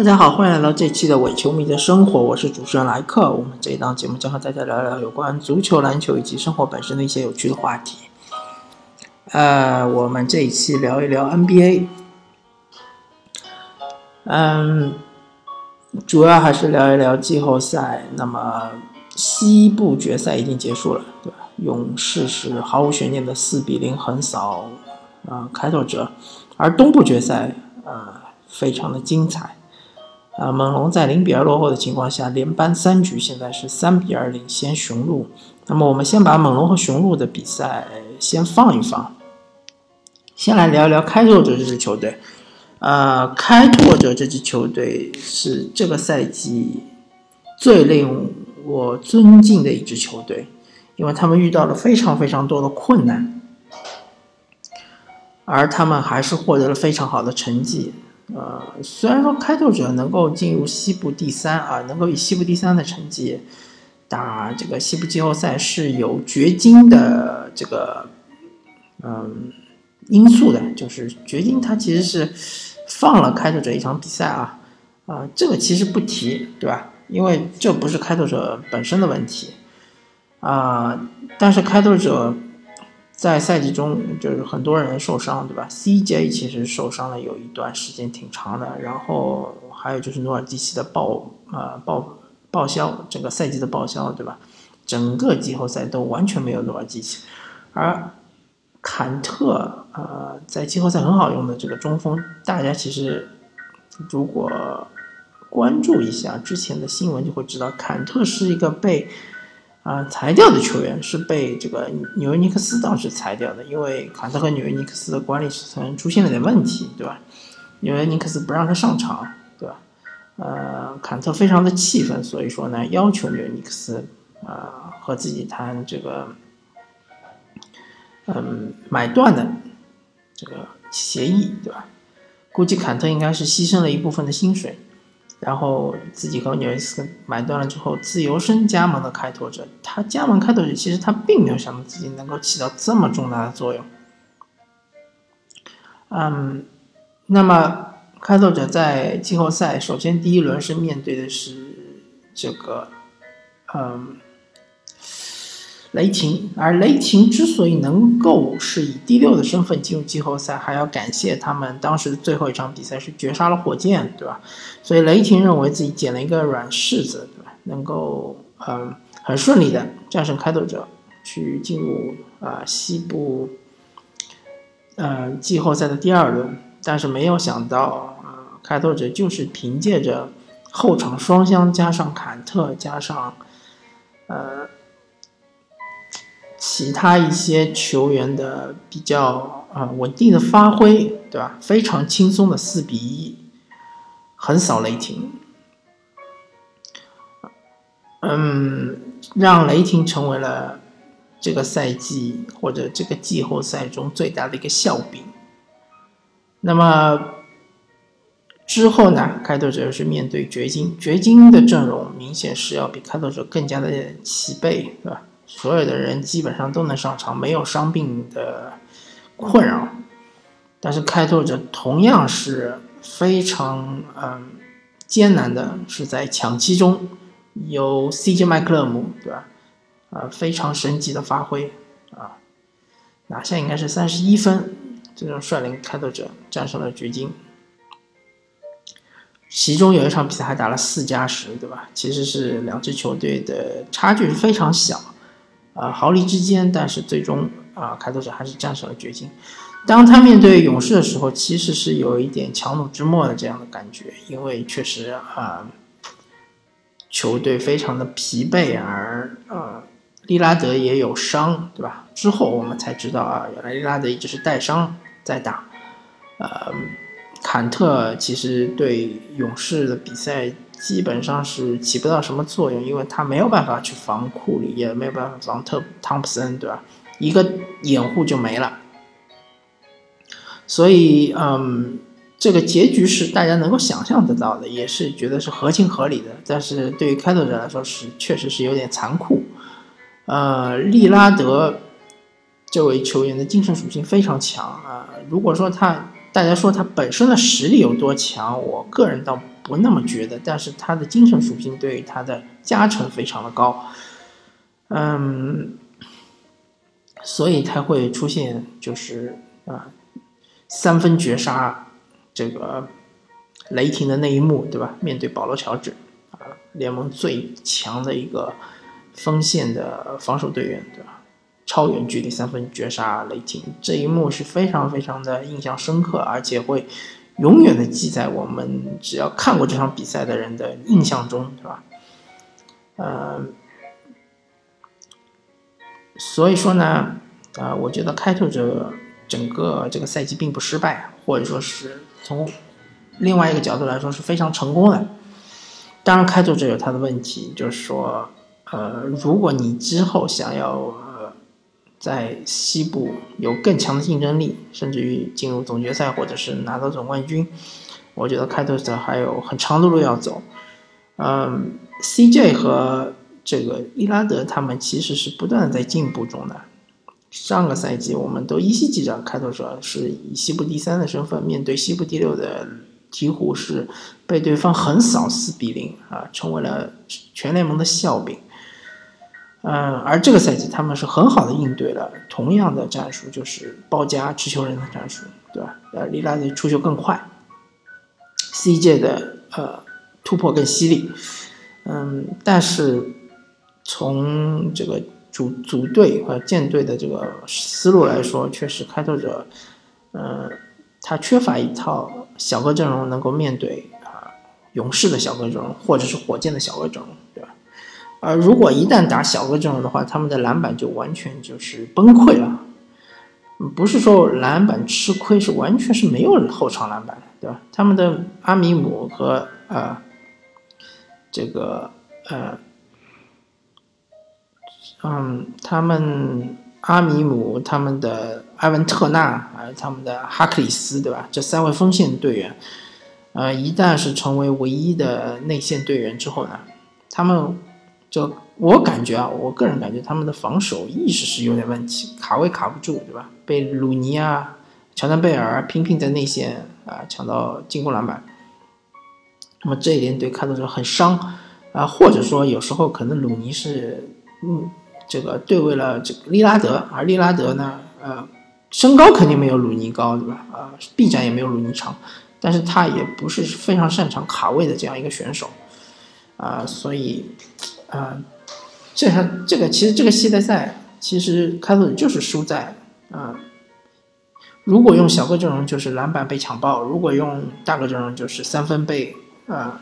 大家好，欢迎来到这期的伪球迷的生活，我是主持人莱克。我们这一档节目将和大家聊聊有关足球、篮球以及生活本身的一些有趣的话题。呃，我们这一期聊一聊 NBA。嗯，主要还是聊一聊季后赛。那么西部决赛已经结束了，对吧？勇士是毫无悬念的四比零横扫啊开拓者，而东部决赛啊非常的精彩。啊，猛龙在零比二落后的情况下，连扳三局，现在是三比二领先雄鹿。那么，我们先把猛龙和雄鹿的比赛先放一放，先来聊一聊开拓者这支球队。呃，开拓者这支球队是这个赛季最令我尊敬的一支球队，因为他们遇到了非常非常多的困难，而他们还是获得了非常好的成绩。呃，虽然说开拓者能够进入西部第三啊，能够以西部第三的成绩打这个西部季后赛是有掘金的这个嗯因素的，就是掘金他其实是放了开拓者一场比赛啊啊，这个其实不提对吧？因为这不是开拓者本身的问题啊，但是开拓者。在赛季中，就是很多人受伤，对吧？CJ 其实受伤了有一段时间挺长的，然后还有就是努尔基奇的报呃报报销，整个赛季的报销，对吧？整个季后赛都完全没有努尔基奇，而坎特呃在季后赛很好用的这个中锋，大家其实如果关注一下之前的新闻就会知道，坎特是一个被。啊，裁掉的球员是被这个纽约尼克斯当时裁掉的，因为坎特和纽约尼克斯的管理层出现了点问题，对吧？纽约尼克斯不让他上场，对吧？呃，坎特非常的气愤，所以说呢，要求纽约尼克斯啊和自己谈这个嗯买断的这个协议，对吧？估计坎特应该是牺牲了一部分的薪水。然后自己和纽约斯买断了之后，自由身加盟的开拓者，他加盟开拓者，其实他并没有想到自己能够起到这么重大的作用。嗯，那么开拓者在季后赛首先第一轮是面对的是这个，嗯。雷霆，而雷霆之所以能够是以第六的身份进入季后赛，还要感谢他们当时最后一场比赛是绝杀了火箭，对吧？所以雷霆认为自己捡了一个软柿子，对吧？能够嗯很顺利的战胜开拓者，去进入啊西部呃季后赛的第二轮。但是没有想到啊，开拓者就是凭借着后场双枪加上坎特加上呃。其他一些球员的比较啊稳定的发挥，对吧？非常轻松的四比一横扫雷霆，嗯，让雷霆成为了这个赛季或者这个季后赛中最大的一个笑柄。那么之后呢？开拓者是面对掘金，掘金的阵容明显是要比开拓者更加的齐备，对吧？所有的人基本上都能上场，没有伤病的困扰。但是开拓者同样是非常嗯艰难的，是在抢七中有 CJ 麦克勒姆，对吧？啊，非常神奇的发挥啊，拿下应该是三十一分，最终率领开拓者战胜了掘金。其中有一场比赛还打了四加十，对吧？其实是两支球队的差距是非常小。啊，毫厘之间，但是最终啊，开拓者还是战胜了掘金。当他面对勇士的时候，其实是有一点强弩之末的这样的感觉，因为确实啊，球队非常的疲惫，而呃，利拉德也有伤，对吧？之后我们才知道啊，原来利拉德一直是带伤在打。呃，坎特其实对勇士的比赛。基本上是起不到什么作用，因为他没有办法去防库里，也没有办法防特汤普森，对吧？一个掩护就没了。所以，嗯，这个结局是大家能够想象得到的，也是觉得是合情合理的。但是对于开拓者来说，是确实是有点残酷。呃，利拉德这位球员的精神属性非常强啊。如果说他，大家说他本身的实力有多强，我个人倒。不那么觉得，但是他的精神属性对于他的加成非常的高，嗯，所以他会出现就是啊三分绝杀这个雷霆的那一幕，对吧？面对保罗乔治啊，联盟最强的一个锋线的防守队员，对吧？超远距离三分绝杀雷霆这一幕是非常非常的印象深刻，而且会永远的记在我们只要看过这场比赛的人的印象中，对吧？呃，所以说呢，啊，我觉得开拓者整个这个赛季并不失败，或者说是从另外一个角度来说是非常成功的。当然，开拓者有他的问题，就是说，呃，如果你之后想要。在西部有更强的竞争力，甚至于进入总决赛或者是拿到总冠军，我觉得开拓者还有很长的路要走。嗯，CJ 和这个利拉德他们其实是不断的在进步中的。上个赛季我们都依稀记着，开拓者是以西部第三的身份面对西部第六的鹈鹕，是被对方横扫四比零啊，成为了全联盟的笑柄。嗯，而这个赛季他们是很好的应对了同样的战术，就是包夹持球人的战术，对吧？呃，利拉德出球更快，CJ 的呃突破更犀利，嗯，但是从这个组组队和建队的这个思路来说，确实开拓者，嗯，他缺乏一套小个阵容能够面对啊勇士的小个阵容，或者是火箭的小个阵容，而如果一旦打小个阵容的话，他们的篮板就完全就是崩溃了。不是说篮板吃亏，是完全是没有后场篮板，对吧？他们的阿米姆和呃这个呃嗯，他们阿米姆、他们的埃文特纳还有他们的哈克里斯，对吧？这三位锋线队员，呃，一旦是成为唯一的内线队员之后呢，他们。就我感觉啊，我个人感觉他们的防守意识是有点问题，卡位卡不住，对吧？被鲁尼啊、乔丹贝尔频频在内线啊抢到进攻篮板，那么这一点对开拓者很伤啊，或者说有时候可能鲁尼是嗯这个对位了这个利拉德，而利拉德呢，呃，身高肯定没有鲁尼高，对吧？啊，臂展也没有鲁尼长，但是他也不是非常擅长卡位的这样一个选手啊，所以。啊，这场这个其实这个系列赛其实开拓者就是输在啊，如果用小个阵容就是篮板被抢爆，如果用大个阵容就是三分被啊，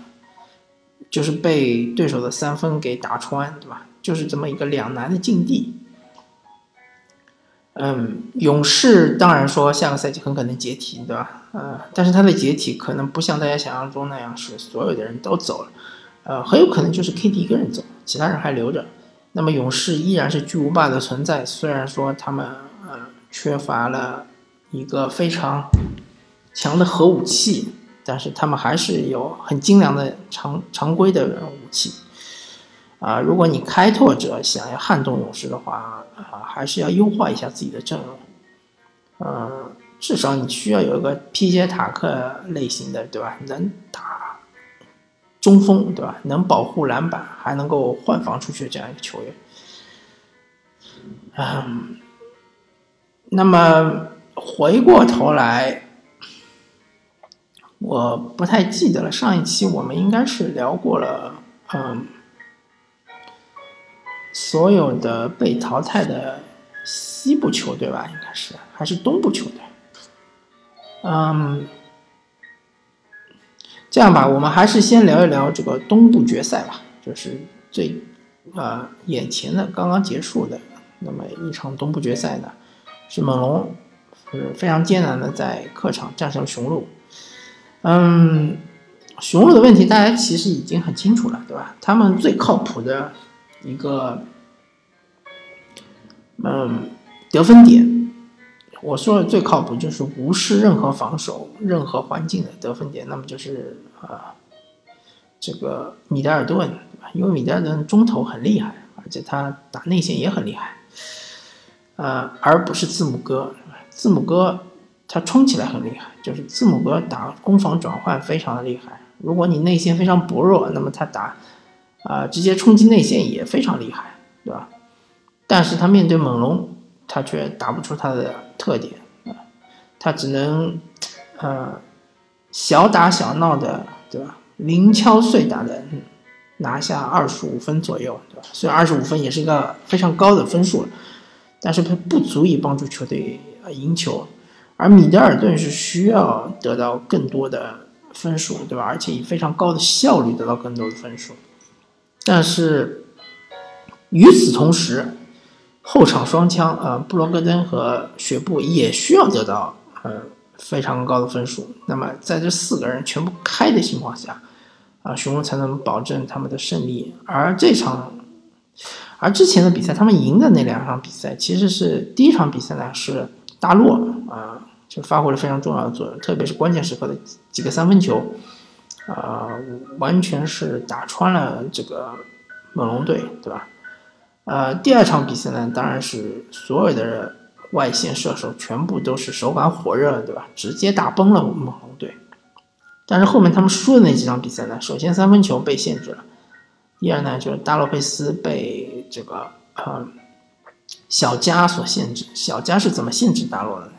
就是被对手的三分给打穿，对吧？就是这么一个两难的境地。嗯，勇士当然说下个赛季很可能解体，对吧？呃，但是他的解体可能不像大家想象中那样是所有的人都走了。呃，很有可能就是 KD 一个人走，其他人还留着。那么勇士依然是巨无霸的存在，虽然说他们呃缺乏了一个非常强的核武器，但是他们还是有很精良的常常规的武器。啊，如果你开拓者想要撼动勇士的话，啊，还是要优化一下自己的阵容。嗯，至少你需要有一个皮杰塔克类型的，对吧？能打。中锋对吧？能保护篮板，还能够换防出去这样一个球员。嗯，那么回过头来，我不太记得了。上一期我们应该是聊过了，嗯，所有的被淘汰的西部球队吧，应该是还是东部球队。嗯。这样吧，我们还是先聊一聊这个东部决赛吧，就是最，呃，眼前的刚刚结束的那么一场东部决赛呢，是猛龙是非常艰难的在客场战胜雄鹿。嗯，雄鹿的问题大家其实已经很清楚了，对吧？他们最靠谱的一个，嗯，得分点。我说的最靠谱就是无视任何防守、任何环境的得分点，那么就是啊，这个米德尔顿，因为米德尔顿中投很厉害，而且他打内线也很厉害，呃，而不是字母哥，字母哥他冲起来很厉害，就是字母哥打攻防转换非常的厉害，如果你内线非常薄弱，那么他打啊直接冲击内线也非常厉害，对吧？但是他面对猛龙，他却打不出他的特点啊，他只能呃小打小闹的，对吧？零敲碎打的拿下二十五分左右，对吧？虽然二十五分也是一个非常高的分数了，但是它不足以帮助球队赢球。而米德尔顿是需要得到更多的分数，对吧？而且以非常高的效率得到更多的分数。但是与此同时，后场双枪呃布罗格登和雪布也需要得到呃非常高的分数。那么在这四个人全部开的情况下，啊雄鹿才能保证他们的胜利。而这场，而之前的比赛他们赢的那两场比赛，其实是第一场比赛呢是大洛啊。就发挥了非常重要的作用，特别是关键时刻的几个三分球，啊，完全是打穿了这个猛龙队，对吧？呃，第二场比赛呢，当然是所有的外线射手全部都是手感火热，对吧？直接打崩了猛龙队。但是后面他们输的那几场比赛呢，首先三分球被限制了，第二呢就是大洛佩斯被这个呃小加所限制。小加是怎么限制大洛的呢？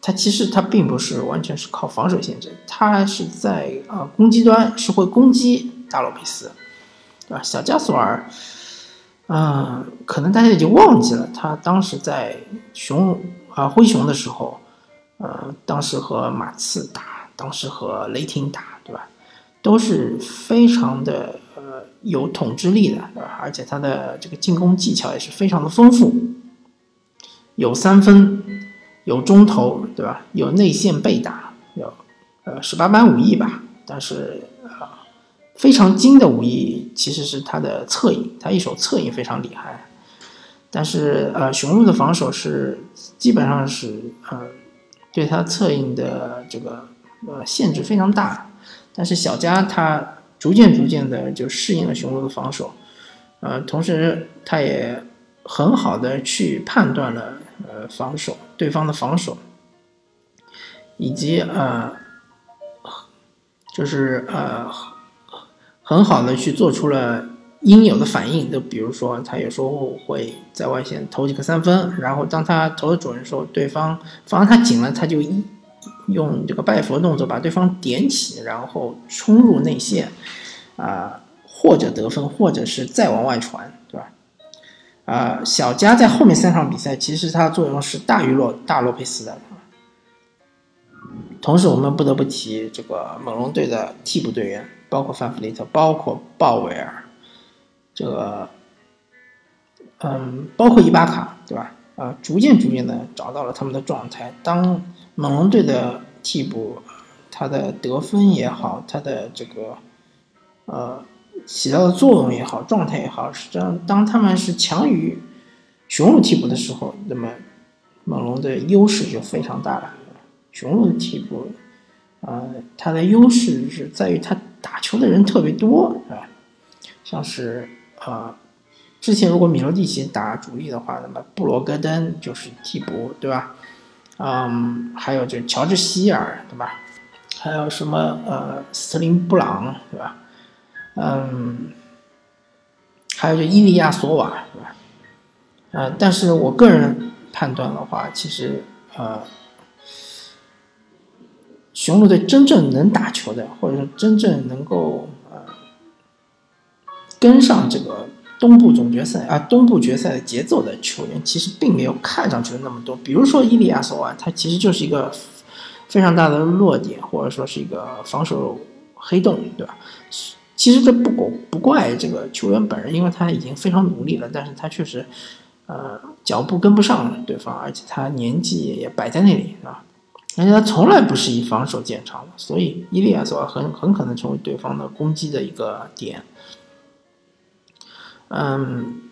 他其实他并不是完全是靠防守限制，他是在啊攻击端是会攻击大洛佩斯，对吧？小加索尔，嗯，可能大家已经忘记了，他当时在熊啊灰熊的时候，呃，当时和马刺打，当时和雷霆打，对吧？都是非常的呃有统治力的，对吧？而且他的这个进攻技巧也是非常的丰富，有三分。有中投，对吧？有内线被打，有呃十八般武艺吧。但是非常精的武艺其实是他的侧影，他一手侧影非常厉害。但是呃雄鹿的防守是基本上是呃对他侧影的这个呃限制非常大。但是小加他逐渐逐渐的就适应了雄鹿的防守，呃同时他也很好的去判断了。呃，防守对方的防守，以及呃，就是呃，很好的去做出了应有的反应。就比如说，他有时候会在外线投几个三分，然后当他投的准的时候，对方防他紧了，他就一用这个拜佛动作把对方点起，然后冲入内线，啊，或者得分，或者是再往外传，对吧？呃，小加在后面三场比赛，其实他的作用是大于洛大洛佩斯的。同时，我们不得不提这个猛龙队的替补队员，包括范弗利特，包括鲍威尔，这个，嗯，包括伊巴卡，对吧？啊，逐渐逐渐的找到了他们的状态。当猛龙队的替补，他的得分也好，他的这个，呃。起到的作用也好，状态也好，是这样。当他们是强于雄鹿替补的时候，那么猛龙的优势就非常大了。雄鹿的替补，呃，他的优势是在于他打球的人特别多，是吧？像是啊，之前如果米罗蒂奇打主力的话，那么布罗格登就是替补，对吧？嗯，还有就乔治希尔，对吧？还有什么呃，斯特林布朗，对吧？嗯，还有就伊利亚索瓦，是吧？呃，但是我个人判断的话，其实呃，雄鹿队真正能打球的，或者说真正能够呃跟上这个东部总决赛啊东部决赛的节奏的球员，其实并没有看上去的那么多。比如说伊利亚索瓦，他其实就是一个非常大的弱点，或者说是一个防守黑洞，对吧？其实这不不怪这个球员本人，因为他已经非常努力了，但是他确实，呃，脚步跟不上对方，而且他年纪也摆在那里，是吧？而且他从来不是以防守见长的，所以伊利亚索很很可能成为对方的攻击的一个点。嗯，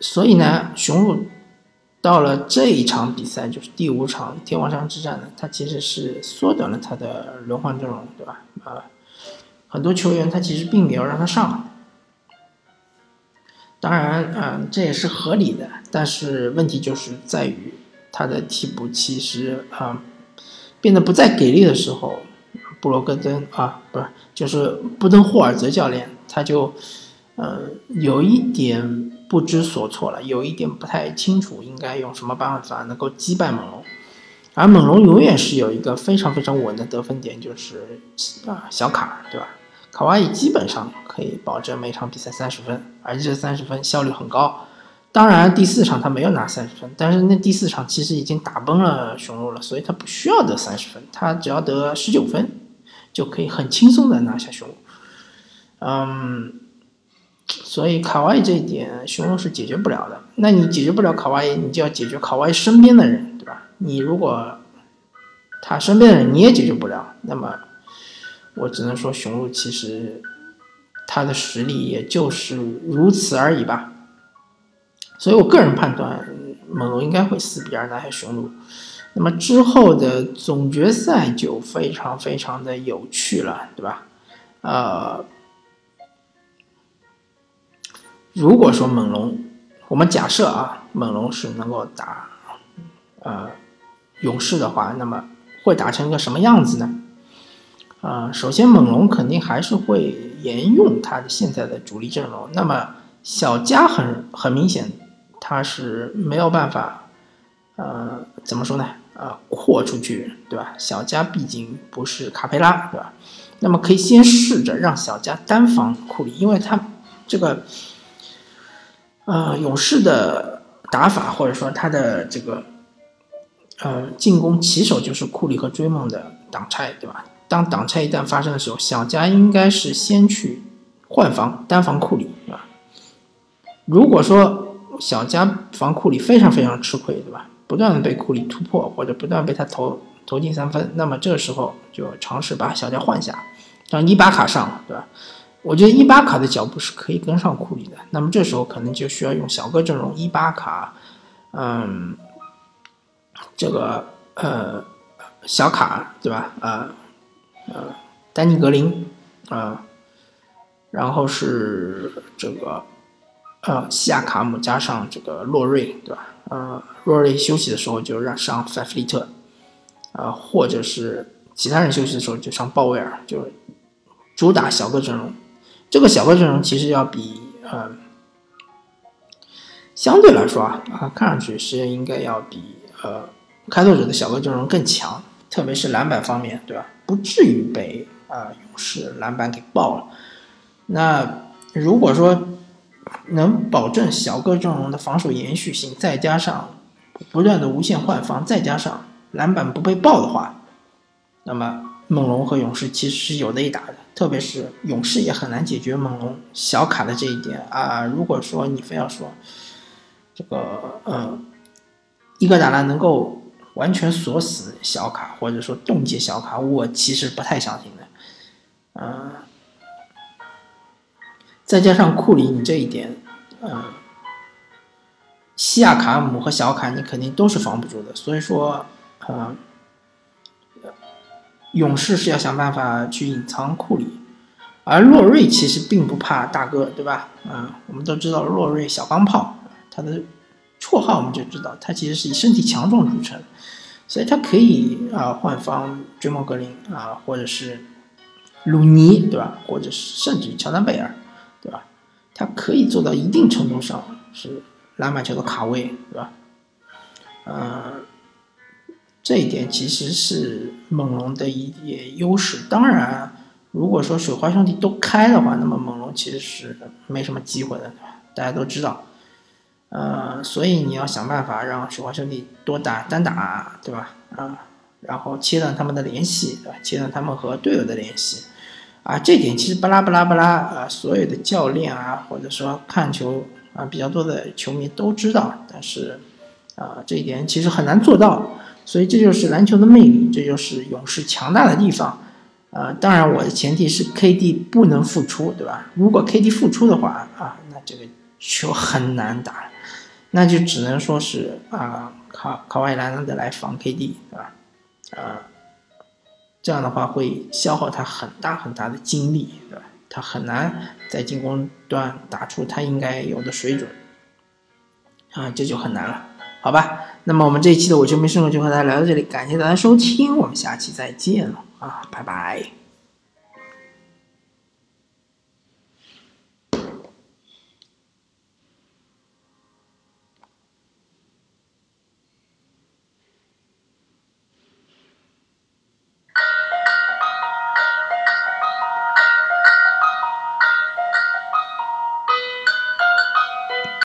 所以呢，雄鹿到了这一场比赛，就是第五场天王山之战呢，他其实是缩短了他的轮换阵容，对吧？啊。很多球员他其实并没有让他上，当然，嗯，这也是合理的。但是问题就是在于他的替补其实啊变得不再给力的时候，布罗格登啊，不是，就是布登霍尔泽教练，他就呃有一点不知所措了，有一点不太清楚应该用什么办法能够击败猛龙。而猛龙永远是有一个非常非常稳的得分点，就是啊小卡，对吧？卡哇伊基本上可以保证每场比赛三十分，而且这三十分效率很高。当然第四场他没有拿三十分，但是那第四场其实已经打崩了雄鹿了，所以他不需要得三十分，他只要得十九分就可以很轻松的拿下雄鹿。嗯，所以卡哇伊这一点雄鹿是解决不了的。那你解决不了卡哇伊，你就要解决卡哇伊身边的人。对吧你如果他身边的人你也解决不了，那么我只能说雄鹿其实他的实力也就是如此而已吧。所以我个人判断猛龙应该会四比二拿下雄鹿。那么之后的总决赛就非常非常的有趣了，对吧？呃，如果说猛龙，我们假设啊，猛龙是能够打，呃。勇士的话，那么会打成一个什么样子呢？啊，首先猛龙肯定还是会沿用他的现在的主力阵容。那么小加很很明显，他是没有办法，呃，怎么说呢？啊，扩出去，对吧？小加毕竟不是卡佩拉，对吧？那么可以先试着让小加单防库里，因为他这个，呃，勇士的打法或者说他的这个。呃，进攻起手就是库里和追梦的挡拆，对吧？当挡拆一旦发生的时候，小加应该是先去换防，单防库里，对吧？如果说小加防库里非常非常吃亏，对吧？不断的被库里突破，或者不断被他投投进三分，那么这个时候就尝试把小加换下，让伊巴卡上，对吧？我觉得伊巴卡的脚步是可以跟上库里的，那么这时候可能就需要用小个阵容，伊巴卡，嗯。这个呃小卡对吧？呃呃丹尼格林啊，然后是这个呃西亚卡姆加上这个洛瑞对吧？呃洛瑞休息的时候就让上范弗利特，啊或者是其他人休息的时候就上鲍威尔，就主打小个阵容。这个小个阵容其实要比呃相对来说啊啊看上去是应该要比呃。开拓者的小个阵容更强，特别是篮板方面，对吧？不至于被啊勇士篮板给爆了。那如果说能保证小个阵容的防守延续性，再加上不断的无限换防，再加上篮板不被爆的话，那么猛龙和勇士其实是有的一打的。特别是勇士也很难解决猛龙小卡的这一点啊。如果说你非要说这个呃伊戈达拉能够完全锁死小卡，或者说冻结小卡，我其实不太相信的。嗯，再加上库里，你这一点，嗯，西亚卡姆和小卡你肯定都是防不住的。所以说，嗯，勇士是要想办法去隐藏库里，而洛瑞其实并不怕大哥，对吧？嗯，我们都知道洛瑞小钢炮，他的。绰号我们就知道，他其实是以身体强壮著称，所以他可以啊换防追梦格林啊，或者是鲁尼，对吧？或者是甚至乔丹贝尔，对吧？他可以做到一定程度上是篮板球的卡位，对吧？呃，这一点其实是猛龙的一点优势。当然，如果说水花兄弟都开的话，那么猛龙其实是没什么机会的，对吧？大家都知道。呃，所以你要想办法让水花兄弟多打单打，对吧？啊，然后切断他们的联系，对吧？切断他们和队友的联系，啊，这点其实巴拉巴拉巴拉啊，所有的教练啊，或者说看球啊比较多的球迷都知道，但是啊，这一点其实很难做到，所以这就是篮球的魅力，这就是勇士强大的地方。呃，当然我的前提是 KD 不能复出，对吧？如果 KD 复出的话，啊，那这个球很难打。那就只能说是啊，卡卡瓦伊莱纳德来防 KD，对吧？啊，这样的话会消耗他很大很大的精力，对吧？他很难在进攻端打出他应该有的水准，啊，这就很难了，好吧？那么我们这一期的我就没生活就和大家聊到这里，感谢大家收听，我们下期再见了。啊，拜拜。